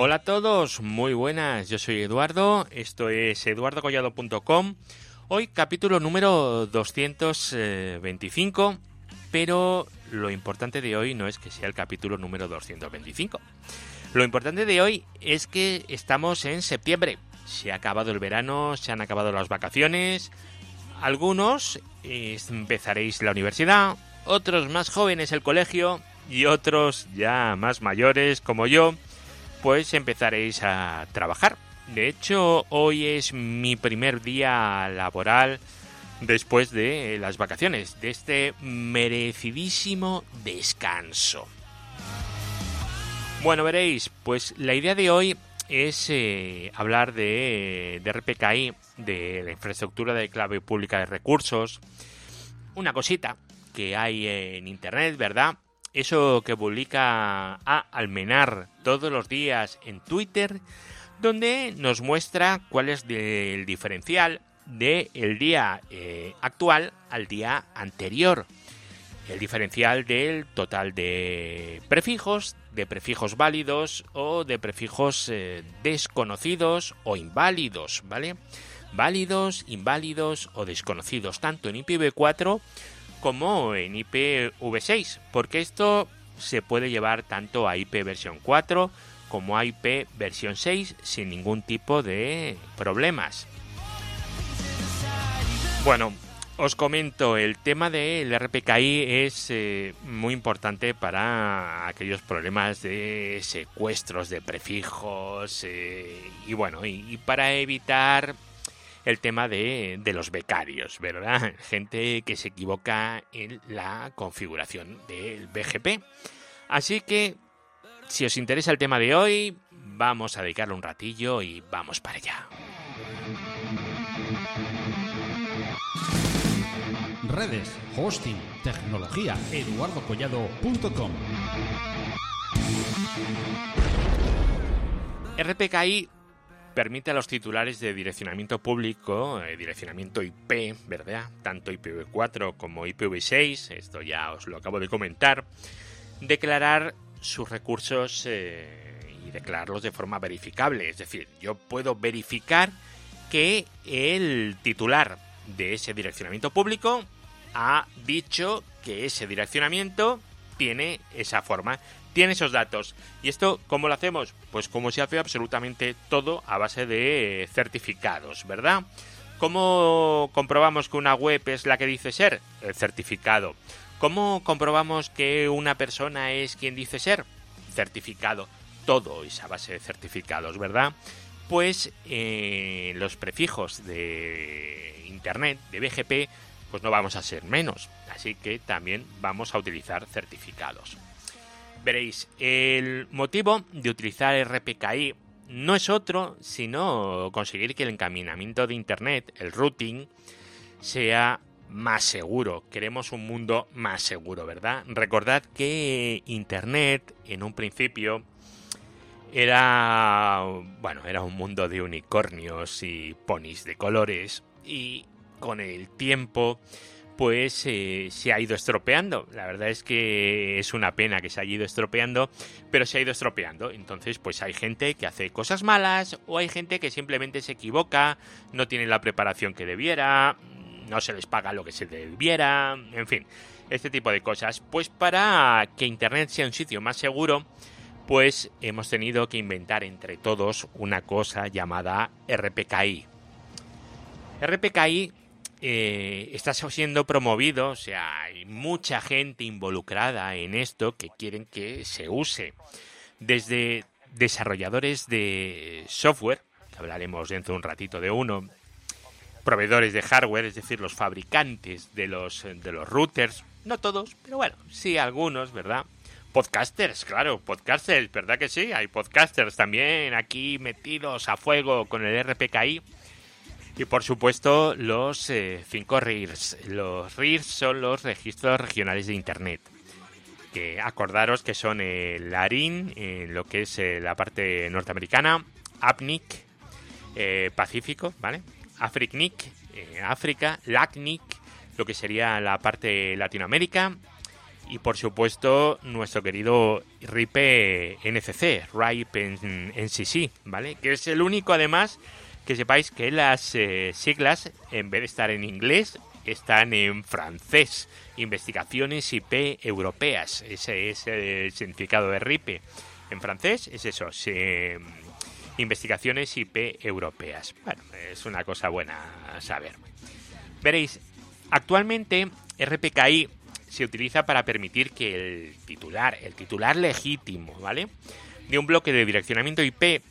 Hola a todos, muy buenas, yo soy Eduardo, esto es eduardocollado.com, hoy capítulo número 225, pero lo importante de hoy no es que sea el capítulo número 225, lo importante de hoy es que estamos en septiembre, se ha acabado el verano, se han acabado las vacaciones, algunos empezaréis la universidad, otros más jóvenes el colegio y otros ya más mayores como yo, pues empezaréis a trabajar. De hecho, hoy es mi primer día laboral después de las vacaciones, de este merecidísimo descanso. Bueno, veréis, pues la idea de hoy es eh, hablar de, de RPKI, de la infraestructura de clave pública de recursos, una cosita que hay en Internet, ¿verdad? Eso que publica a Almenar todos los días en Twitter, donde nos muestra cuál es el diferencial del el día eh, actual al día anterior. El diferencial del total de prefijos, de prefijos válidos o de prefijos eh, desconocidos o inválidos, ¿vale? Válidos, inválidos o desconocidos, tanto en IPv4 como en IPv6, porque esto se puede llevar tanto a IP versión 4 como a IP versión 6 sin ningún tipo de problemas. Bueno, os comento, el tema del RPKI es eh, muy importante para aquellos problemas de secuestros de prefijos eh, y bueno, y, para evitar el tema de, de, los becarios, ¿verdad? Gente que se equivoca en la configuración del BGP. Así que, si os interesa el tema de hoy, vamos a dedicarle un ratillo y vamos para allá. redes, hosting, tecnología, eduardocollado.com. RPKI permite a los titulares de direccionamiento público, eh, direccionamiento IP, ¿verdad? Tanto IPv4 como IPv6, esto ya os lo acabo de comentar, declarar sus recursos eh, y declararlos de forma verificable. Es decir, yo puedo verificar que el titular de ese direccionamiento público ha dicho que ese direccionamiento tiene esa forma, tiene esos datos. ¿Y esto cómo lo hacemos? Pues como se hace absolutamente todo a base de certificados, ¿verdad? ¿Cómo comprobamos que una web es la que dice ser? Certificado. ¿Cómo comprobamos que una persona es quien dice ser? Certificado. Todo es a base de certificados, ¿verdad? Pues eh, los prefijos de Internet, de BGP, pues no vamos a ser menos. Así que también vamos a utilizar certificados. Veréis, el motivo de utilizar RPKI no es otro sino conseguir que el encaminamiento de Internet, el routing, sea más seguro. Queremos un mundo más seguro, ¿verdad? Recordad que Internet en un principio era bueno, era un mundo de unicornios y ponis de colores y con el tiempo pues se ha ido estropeando. La verdad es que es una pena que se haya ido estropeando, pero se ha ido estropeando. Entonces, pues hay gente que hace cosas malas o hay gente que simplemente se equivoca, no tiene la preparación que debiera, no se les paga lo que se debiera, en fin, este tipo de cosas. Pues para que Internet sea un sitio más seguro, pues hemos tenido que inventar entre todos una cosa llamada RPKI. RPKI eh, está siendo promovido, o sea, hay mucha gente involucrada en esto que quieren que se use. Desde desarrolladores de software, que hablaremos dentro de un ratito de uno, proveedores de hardware, es decir, los fabricantes de los, de los routers, no todos, pero bueno, sí algunos, ¿verdad? Podcasters, claro, podcasters, ¿verdad que sí? Hay podcasters también aquí metidos a fuego con el RPKI y por supuesto los eh, cinco RIRs. Los RIRs son los registros regionales de Internet. Que acordaros que son el ARIN, en lo que es eh, la parte norteamericana, APNIC, eh, Pacífico, ¿vale? AFRICNIC, África, LACNIC, lo que sería la parte Latinoamérica, y por supuesto nuestro querido RIPE NCC, RIPE NCC, ¿vale? Que es el único además que sepáis que las eh, siglas, en vez de estar en inglés, están en francés. Investigaciones IP europeas. Ese es el significado de RIPE. En francés es eso, investigaciones IP europeas. Bueno, es una cosa buena saber. Veréis, actualmente RPKI se utiliza para permitir que el titular, el titular legítimo, ¿vale? De un bloque de direccionamiento IP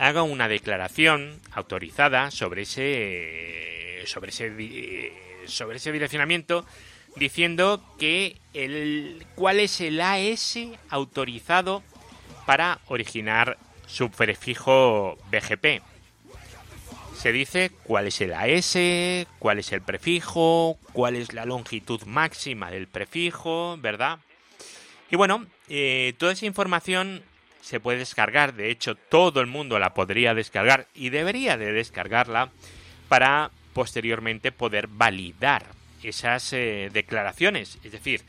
haga una declaración autorizada sobre ese sobre ese sobre ese direccionamiento diciendo que el cuál es el AS autorizado para originar su prefijo BGP. Se dice cuál es el AS, cuál es el prefijo, cuál es la longitud máxima del prefijo, ¿verdad? Y bueno, eh, toda esa información se puede descargar, de hecho todo el mundo la podría descargar y debería de descargarla para posteriormente poder validar esas eh, declaraciones, es decir,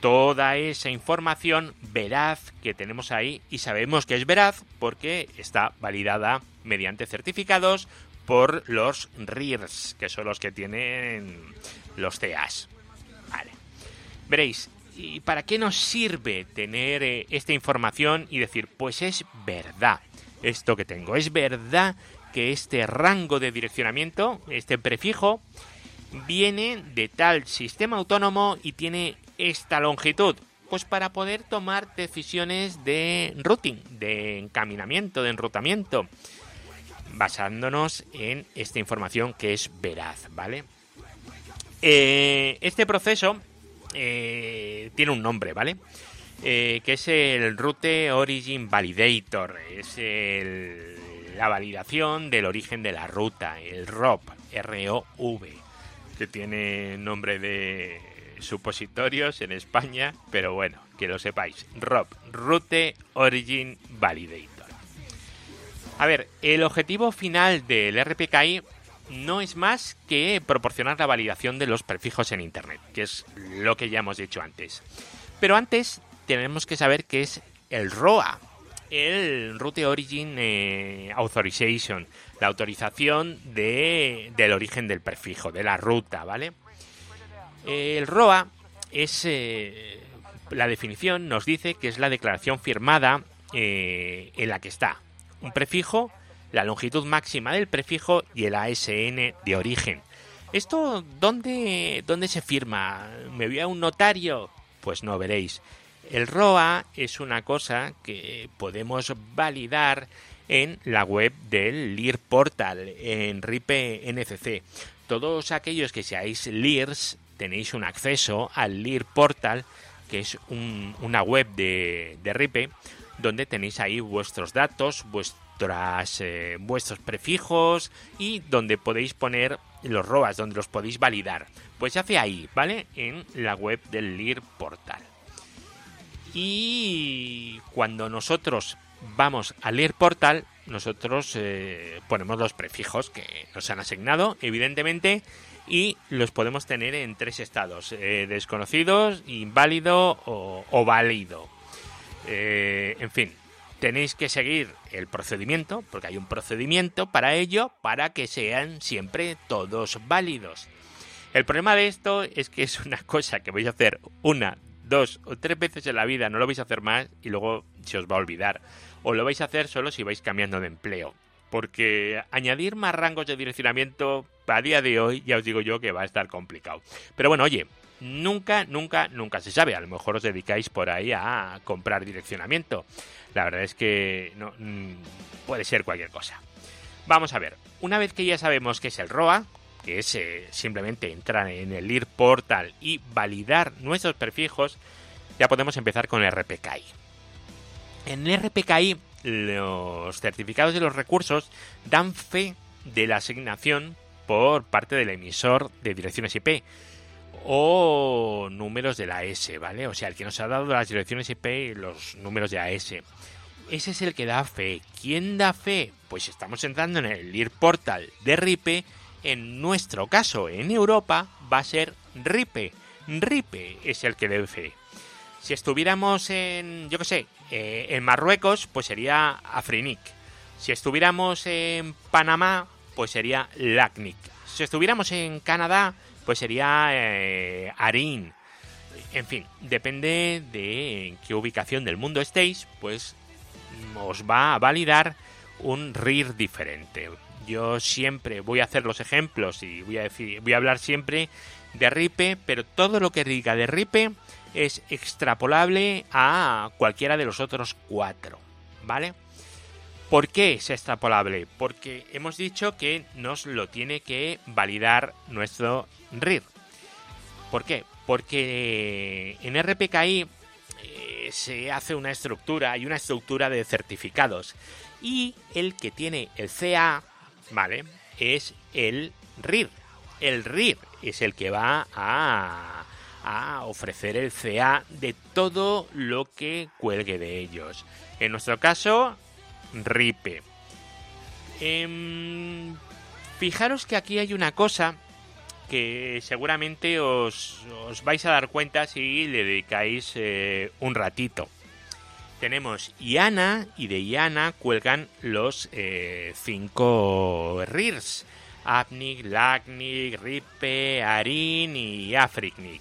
toda esa información veraz que tenemos ahí y sabemos que es veraz porque está validada mediante certificados por los RIRS, que son los que tienen los CAs. Vale. Veréis, ¿y para qué nos sirve tener eh, esta información y decir, pues es verdad esto que tengo? Es verdad que este rango de direccionamiento, este prefijo, viene de tal sistema autónomo y tiene esta longitud? Pues para poder tomar decisiones de routing, de encaminamiento, de enrutamiento, basándonos en esta información que es veraz, ¿vale? Eh, este proceso eh, tiene un nombre, ¿vale? Eh, que es el Route Origin Validator, es la validación del origen de la ruta, el ROV, R-O-V, que tiene nombre de supositorios en España, pero bueno, que lo sepáis. ROP, Route Origin Validator. A ver, el objetivo final del RPKI no es más que proporcionar la validación de los prefijos en Internet, que es lo que ya hemos dicho antes. Pero antes tenemos que saber qué es el ROA, el Route Origin eh, Authorization, la autorización de, del origen del prefijo, de la ruta, ¿vale? El ROA es eh, la definición nos dice que es la declaración firmada eh, en la que está un prefijo, la longitud máxima del prefijo y el ASN de origen. ¿Esto dónde, dónde se firma? ¿Me voy a un notario? Pues no veréis. El ROA es una cosa que podemos validar en la web del LIR Portal, en RIPE NCC. Todos aquellos que seáis LIRs tenéis un acceso al LIR Portal, que es una web de, de, RIPE, donde tenéis ahí vuestros datos, vuestras, eh, vuestros prefijos y donde podéis poner los ROAS, donde los podéis validar. Pues se hace ahí, ¿vale? En la web del LIR Portal. Y cuando nosotros vamos al LIR Portal, nosotros eh, ponemos los prefijos que nos han asignado, evidentemente, y los podemos tener en tres estados, eh, desconocidos, inválido o, válido. En fin, tenéis que seguir el procedimiento, porque hay un procedimiento para ello, para que sean siempre todos válidos. El problema de esto es que es una cosa que vais a hacer una, dos o tres veces en la vida, no lo vais a hacer más y luego se os va a olvidar. O lo vais a hacer solo si vais cambiando de empleo porque añadir más rangos de direccionamiento a día de hoy ya os digo yo que va a estar complicado. Pero bueno, oye, nunca, nunca, nunca se sabe. A lo mejor os dedicáis por ahí a comprar direccionamiento. La verdad es que no, mm, puede ser cualquier cosa. Vamos a ver, una vez que ya sabemos qué es el ROA, que es eh, simplemente entrar en el IR portal y validar nuestros prefijos, ya podemos empezar con el RPKI. En el RPKI los certificados de los recursos dan fe de la asignación por parte del emisor de direcciones IP o números de la AS, ¿vale? O sea, el que nos ha dado las direcciones IP y los números de AS. Ese es el que da fe. ¿Quién da fe? Pues estamos entrando en el IR Portal de RIPE. En nuestro caso, en Europa, va a ser RIPE. RIPE es el que dé fe. Si estuviéramos en, yo qué sé, eh, en Marruecos, pues sería Afrinik. Si estuviéramos en Panamá, pues sería Lacnic. Si estuviéramos en Canadá, pues sería eh. En fin, depende de en qué ubicación del mundo estéis, pues os va a validar un RIR diferente. Yo siempre voy a hacer los ejemplos y voy a decir, voy a hablar siempre de RIPE, pero todo lo que diga de RIPE es extrapolable a cualquiera de los otros cuatro, ¿vale? ¿Por qué es extrapolable? Porque hemos dicho que nos lo tiene que validar nuestro RIR. ¿Por qué? Porque en RPKI eh, se hace una estructura, hay una estructura de certificados y el que tiene el CA, ¿vale? Es el RIR. El RIR es el que va a, ofrecer el CA de todo lo que cuelgue de ellos. En nuestro caso, RIPE. Em, fijaros que aquí hay una cosa que seguramente os, vais a dar cuenta si le dedicáis eh, un ratito tenemos IANA y de IANA cuelgan los eh, cinco RIRs. APNIC, LACNIC, RIPE, ARIN y AFRICNIC.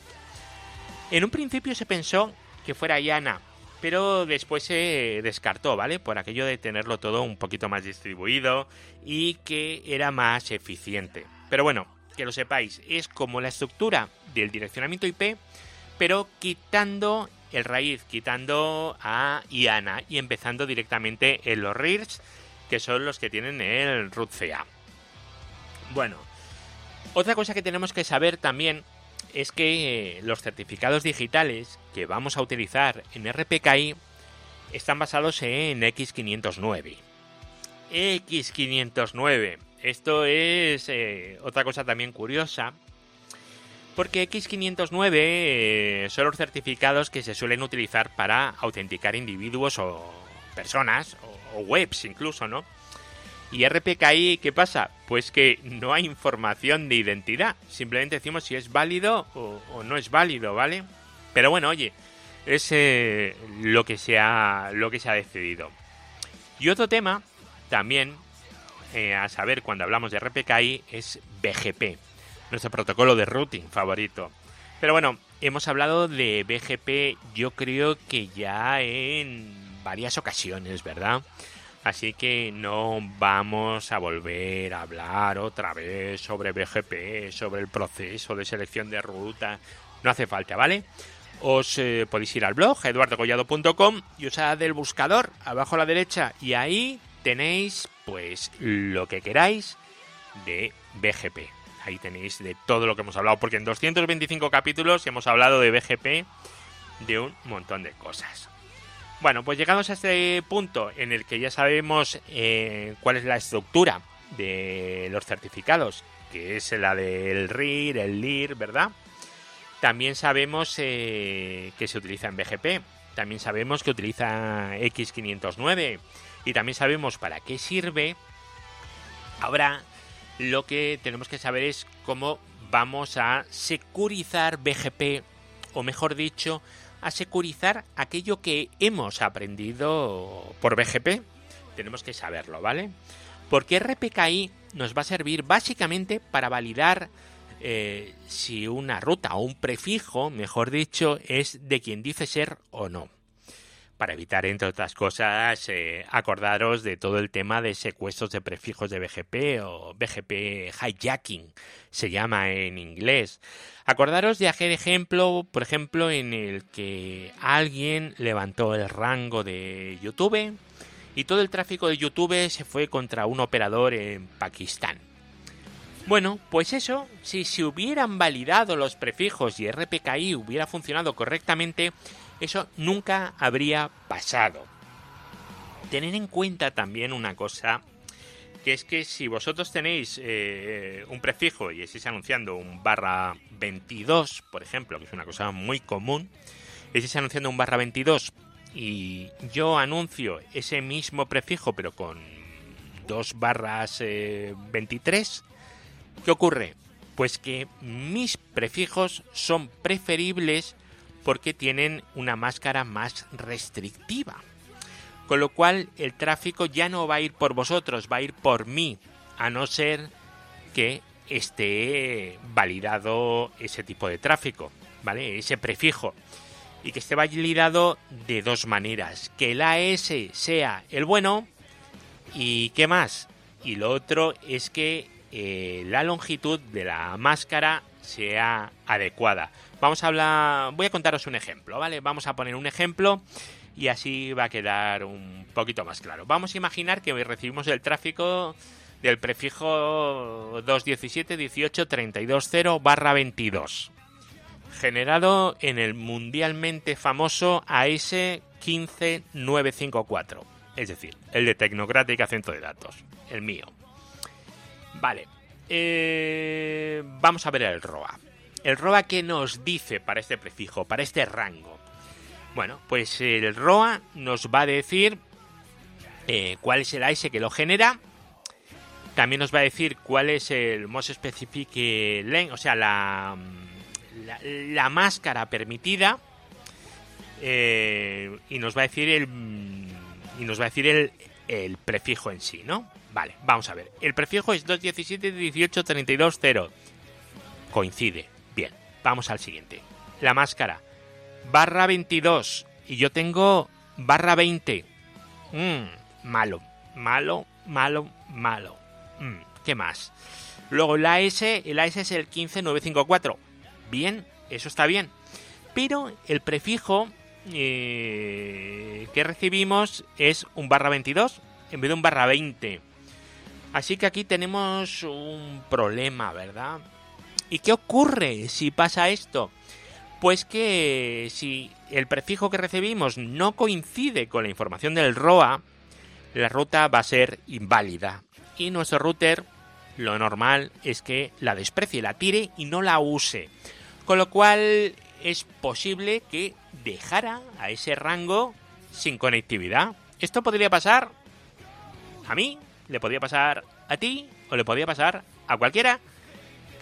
En un principio se pensó que fuera IANA, pero después se descartó, ¿vale? Por aquello de tenerlo todo un poquito más distribuido y que era más eficiente. Pero bueno, que lo sepáis, es como la estructura del direccionamiento IP, pero quitando el raíz quitando a IANA y empezando directamente en los RIRs, que son los que tienen el root CA. Bueno, otra cosa que tenemos que saber también es que los certificados digitales que vamos a utilizar en RPKI están basados en X509. X509. Esto es eh, otra cosa también curiosa porque X509 eh, son los certificados que se suelen utilizar para autenticar individuos o personas o, webs incluso, ¿no? Y RPKI, ¿qué pasa? Pues que no hay información de identidad. Simplemente decimos si es válido o, no es válido, ¿vale? Pero bueno, oye, es eh, lo, que se ha, lo que se ha decidido. Y otro tema, también, eh, a saber cuando hablamos de RPKI, es BGP nuestro protocolo de routing favorito. Pero bueno, hemos hablado de BGP yo creo que ya en varias ocasiones, ¿verdad? Así que no vamos a volver a hablar otra vez sobre BGP, sobre el proceso de selección de ruta. No hace falta, ¿vale? Os eh, podéis ir al blog eduardocollado.com y usad el buscador abajo a la derecha y ahí tenéis pues lo que queráis de BGP. Ahí tenéis de todo lo que hemos hablado, porque en 225 capítulos hemos hablado de BGP de un montón de cosas. Bueno, pues llegados a este punto en el que ya sabemos eh, cuál es la estructura de los certificados, que es la del RIR, el LIR, ¿verdad? También sabemos eh, que se utiliza en BGP, también sabemos que utiliza X509 y también sabemos para qué sirve. Ahora lo que tenemos que saber es cómo vamos a securizar BGP, o mejor dicho, a securizar aquello que hemos aprendido por BGP. Tenemos que saberlo, ¿vale? Porque RPKI nos va a servir básicamente para validar eh, si una ruta o un prefijo, mejor dicho, es de quien dice ser o no para evitar, entre otras cosas, eh, acordaros de todo el tema de secuestros de prefijos de BGP o BGP hijacking, se llama en inglés. Acordaros de aquel ejemplo, por ejemplo, en el que alguien levantó el rango de YouTube y todo el tráfico de YouTube se fue contra un operador en Pakistán. Bueno, pues eso, si se hubieran validado los prefijos y RPKI hubiera funcionado correctamente, eso nunca habría pasado. Tened en cuenta también una cosa, que es que si vosotros tenéis eh, un prefijo y estáis anunciando un barra 22, por ejemplo, que es una cosa muy común, estáis anunciando un barra 22 y yo anuncio ese mismo prefijo pero con dos barras 23, eh, ¿qué ocurre? Pues que mis prefijos son preferibles porque tienen una máscara más restrictiva. Con lo cual el tráfico ya no va a ir por vosotros, va a ir por mí, a no ser que esté validado ese tipo de tráfico, ¿vale? Ese prefijo. Y que esté validado de dos maneras. Que el AS sea el bueno y ¿qué más? Y lo otro es que eh, la longitud de la máscara sea adecuada. Vamos a hablar, voy a contaros un ejemplo, ¿vale? Vamos a poner un ejemplo y así va a quedar un poquito más claro. Vamos a imaginar que recibimos el tráfico del prefijo 217.18.32.0 barra 22, generado en el mundialmente famoso AS 15954, es decir, el de Tecnocrática Centro de Datos, el mío. Vale, eh, vamos a ver el ROA. ¿El ROA qué nos dice para este prefijo, para este rango? Bueno, pues el ROA nos va a decir eh, cuál es el AS que lo genera. También nos va a decir cuál es el most specific length, o sea, la, la, máscara permitida. Eh, y nos va a decir el y nos va a decir el, el prefijo en sí, ¿no? Vale, vamos a ver. El prefijo es 217 Coincide. Vamos al siguiente. La máscara. Barra 22. Y yo tengo barra 20. Mmm, malo, malo, malo, malo. Mm, ¿Qué más? Luego el AS, el AS es el 15954. Bien, eso está bien. Pero el prefijo eh, que recibimos es un barra 22 en vez de un barra 20. Así que aquí tenemos un problema, ¿verdad? ¿Y qué ocurre si pasa esto? Pues que si el prefijo que recibimos no coincide con la información del ROA, la ruta va a ser inválida. Y nuestro router, lo normal es que la desprecie, la tire y no la use. Con lo cual es posible que dejara a ese rango sin conectividad. Esto podría pasar a mí, le podría pasar a ti o le podría pasar a cualquiera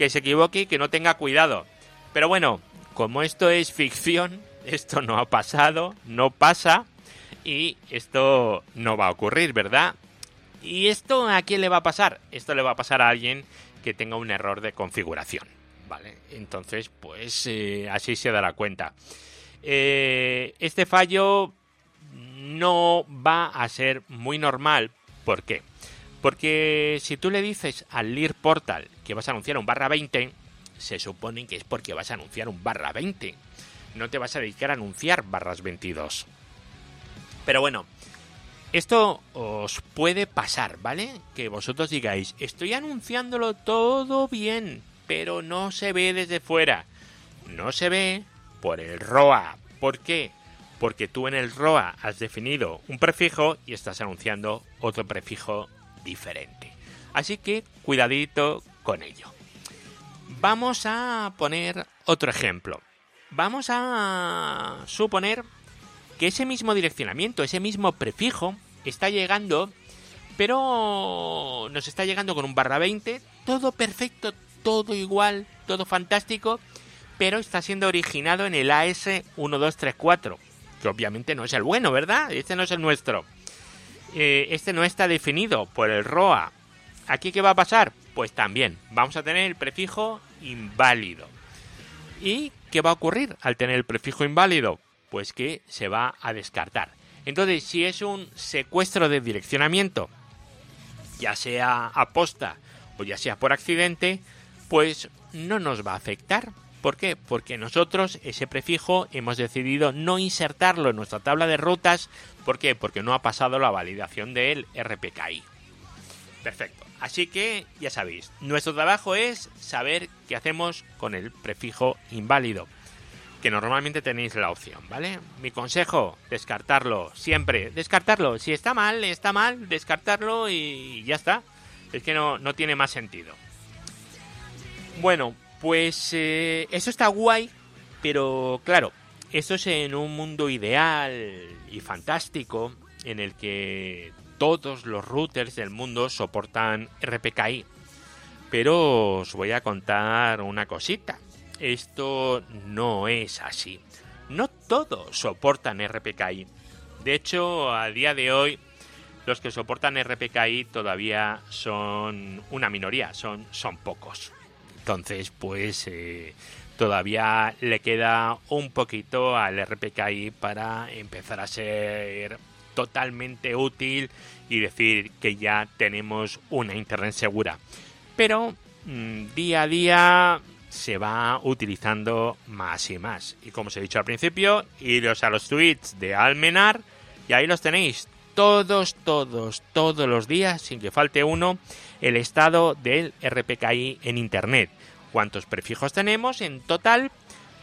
que se equivoque y que no tenga cuidado. Pero bueno, como esto es ficción, esto no ha pasado, no pasa y esto no va a ocurrir, ¿verdad? ¿Y esto a quién le va a pasar? Esto le va a pasar a alguien que tenga un error de configuración, ¿vale? Entonces, pues eh, así se dará cuenta. Eh, este fallo no va a ser muy normal. ¿Por qué? Porque si tú le dices al Lear Portal que vas a anunciar un barra 20, se supone que es porque vas a anunciar un barra 20. No te vas a dedicar a anunciar barras 22. Pero bueno, esto os puede pasar, ¿vale? Que vosotros digáis, estoy anunciándolo todo bien, pero no se ve desde fuera. No se ve por el ROA. ¿Por qué? Porque tú en el ROA has definido un prefijo y estás anunciando otro prefijo diferente. Así que cuidadito con ello. Vamos a poner otro ejemplo. Vamos a suponer que ese mismo direccionamiento, ese mismo prefijo, está llegando, pero nos está llegando con un barra 20, todo perfecto, todo igual, todo fantástico, pero está siendo originado en el AS1234, que obviamente no es el bueno, ¿verdad? Este no es el nuestro. Eh, este no está definido por el ROA. ¿Aquí qué va a pasar? Pues también vamos a tener el prefijo inválido. ¿Y qué va a ocurrir al tener el prefijo inválido? Pues que se va a descartar. Entonces, si es un secuestro de direccionamiento, ya sea aposta o ya sea por accidente, pues no nos va a afectar. ¿Por qué? Porque nosotros ese prefijo hemos decidido no insertarlo en nuestra tabla de rutas ¿Por qué? Porque no ha pasado la validación del RPKI. Perfecto. Así que ya sabéis, nuestro trabajo es saber qué hacemos con el prefijo inválido. Que normalmente tenéis la opción, ¿vale? Mi consejo, descartarlo. Siempre, descartarlo. Si está mal, está mal, descartarlo y ya está. Es que no, no tiene más sentido. Bueno, pues eh, eso está guay, pero claro, esto es en un mundo ideal y fantástico en el que todos los routers del mundo soportan RPKI. Pero os voy a contar una cosita. Esto no es así. no todos soportan RPKI. De hecho, a día de hoy, los que soportan RPKI todavía son una minoría, son, son pocos. Entonces, pues eh, todavía le queda un poquito al RPKI para empezar a ser totalmente útil y decir que ya tenemos una internet segura. Pero mm, día a día se va utilizando más y más. Y como os he dicho al principio, iros a los tweets de Almenar y ahí los tenéis todos, todos, todos los días, sin que falte uno, el estado del RPKI en Internet. Cuántos prefijos tenemos en total,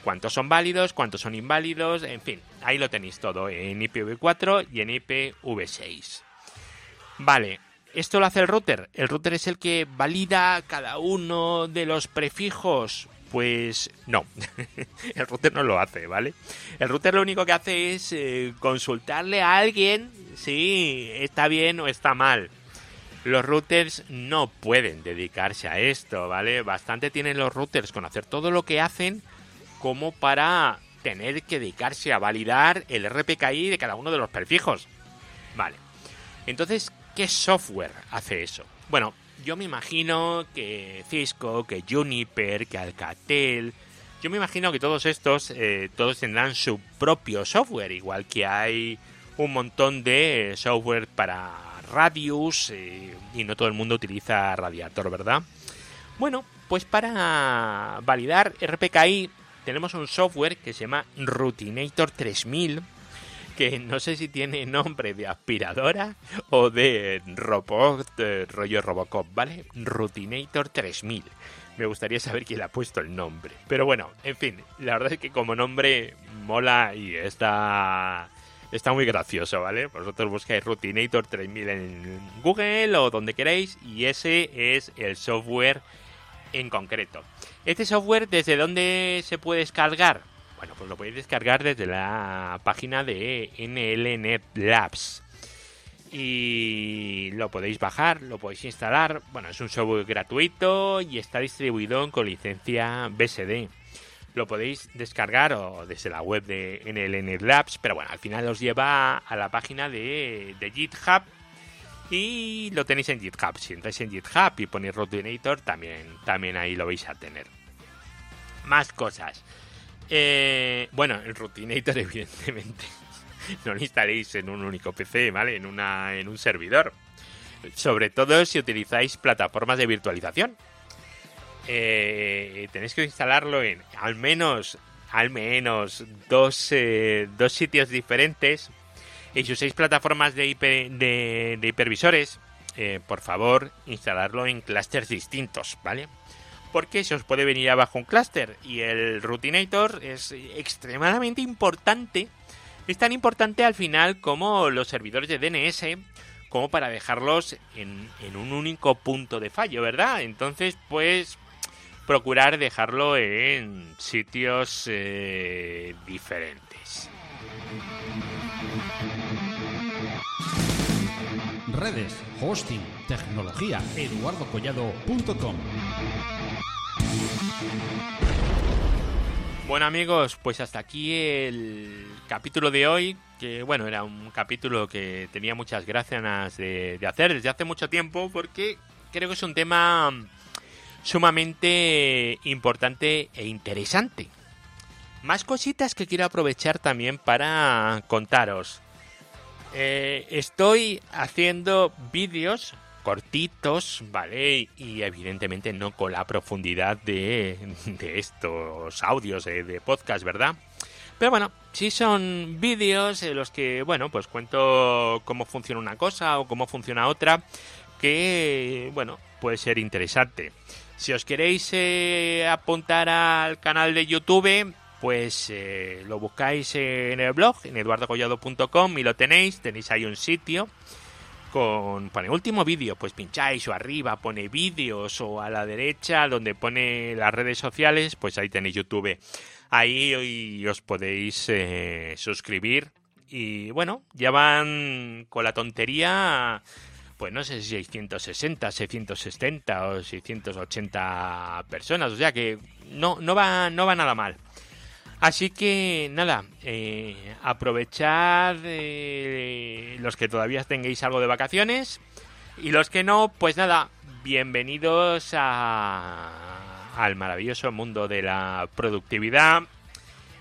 cuántos son válidos, cuántos son inválidos, en fin, ahí lo tenéis todo en IPv4 y en IPv6. Vale, ¿Esto lo hace el router? ¿El router es el que valida cada uno de los prefijos? Pues no, el router no lo hace, ¿vale? El router lo único que hace es eh, consultarle a alguien si está bien o está mal. Los routers no pueden dedicarse a esto, ¿vale? Bastante tienen los routers con hacer todo lo que hacen como para tener que dedicarse a validar el RPKI de cada uno de los prefijos. Vale. Entonces, ¿Qué software hace eso? Bueno, yo me imagino que Cisco, que Juniper, que Alcatel, yo me imagino que todos estos, eh, todos tendrán su propio software, igual que hay un montón de software para Radius eh, y no todo el mundo utiliza Radiator, ¿verdad? Bueno, pues para validar RPKI tenemos un software que se llama Routinator 3000 que no sé si tiene nombre de aspiradora o de robot, rollo Robocop, ¿vale? Routinator 3000. Me gustaría saber quién le ha puesto el nombre. Pero bueno, en fin, la verdad es que como nombre mola y está está muy gracioso, ¿vale? Vosotros buscáis Routinator 3000 en Google o donde queráis y ese es el software en concreto. Este software, ¿desde dónde se puede descargar? Bueno, pues lo podéis descargar desde la página de NLNet Labs. Y lo podéis bajar, lo podéis instalar. Bueno, es un software gratuito y está distribuido con licencia BSD. Lo podéis descargar o desde la web de NLNet Labs, pero bueno, al final os lleva a la página de, GitHub y lo tenéis en GitHub. Si entráis en GitHub y ponéis Routinator, también, también ahí lo vais a tener. Más cosas. Eh, bueno, el Routinator, evidentemente, no lo instaléis en un único PC, ¿vale? En, una, en un servidor. Sobre todo si utilizáis plataformas de virtualización. Eh, tenéis que instalarlo en al menos, al menos dos, eh, dos sitios diferentes. Y si usáis plataformas de, de, hipervisores, por favor, instalarlo en clusters distintos, ¿vale? porque se os puede venir abajo un clúster y el Routinator es extremadamente importante. Es tan importante al final como los servidores de DNS como para dejarlos en, un único punto de fallo, ¿verdad? Entonces, pues procurar dejarlo en sitios eh, diferentes. Redes, hosting, tecnología, eduardocollado.com bueno amigos, pues hasta aquí el capítulo de hoy, que bueno, era un capítulo que tenía muchas gracias de, hacer desde hace mucho tiempo porque creo que es un tema sumamente importante e interesante. Más cositas que quiero aprovechar también para contaros. Eh, estoy haciendo vídeos cortitos, ¿vale? Y evidentemente no con la profundidad de, estos audios de, podcast, ¿verdad? Pero bueno, sí son vídeos en los que, bueno, pues cuento cómo funciona una cosa o cómo funciona otra, que, bueno, puede ser interesante. Si os queréis eh, apuntar al canal de YouTube, pues eh, lo buscáis en el blog, en eduardocollado.com y lo tenéis, tenéis ahí un sitio con pone último vídeo, pues pincháis o arriba pone vídeos o a la derecha donde pone las redes sociales, pues ahí tenéis YouTube. Ahí os podéis eh, suscribir y bueno, ya van con la tontería pues no sé si 660, 670 o 680 personas, o sea que no no va no va nada mal. Así que nada, eh, aprovechad eh, los que todavía tengáis algo de vacaciones y los que no, pues nada, bienvenidos a, al maravilloso mundo de la productividad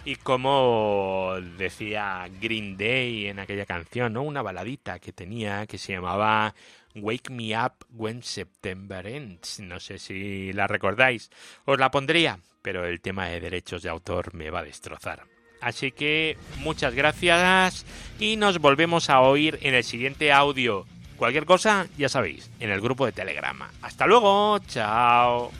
y como decía Green Day en aquella canción, ¿no? Una baladita que tenía que se llamaba Wake Me Up When September Ends. No sé si la recordáis. Os la pondría, pero el tema de derechos de autor me va a destrozar. Así que muchas gracias y nos volvemos a oír en el siguiente audio. Cualquier cosa, ya sabéis, en el grupo de Telegrama. Hasta luego, chao.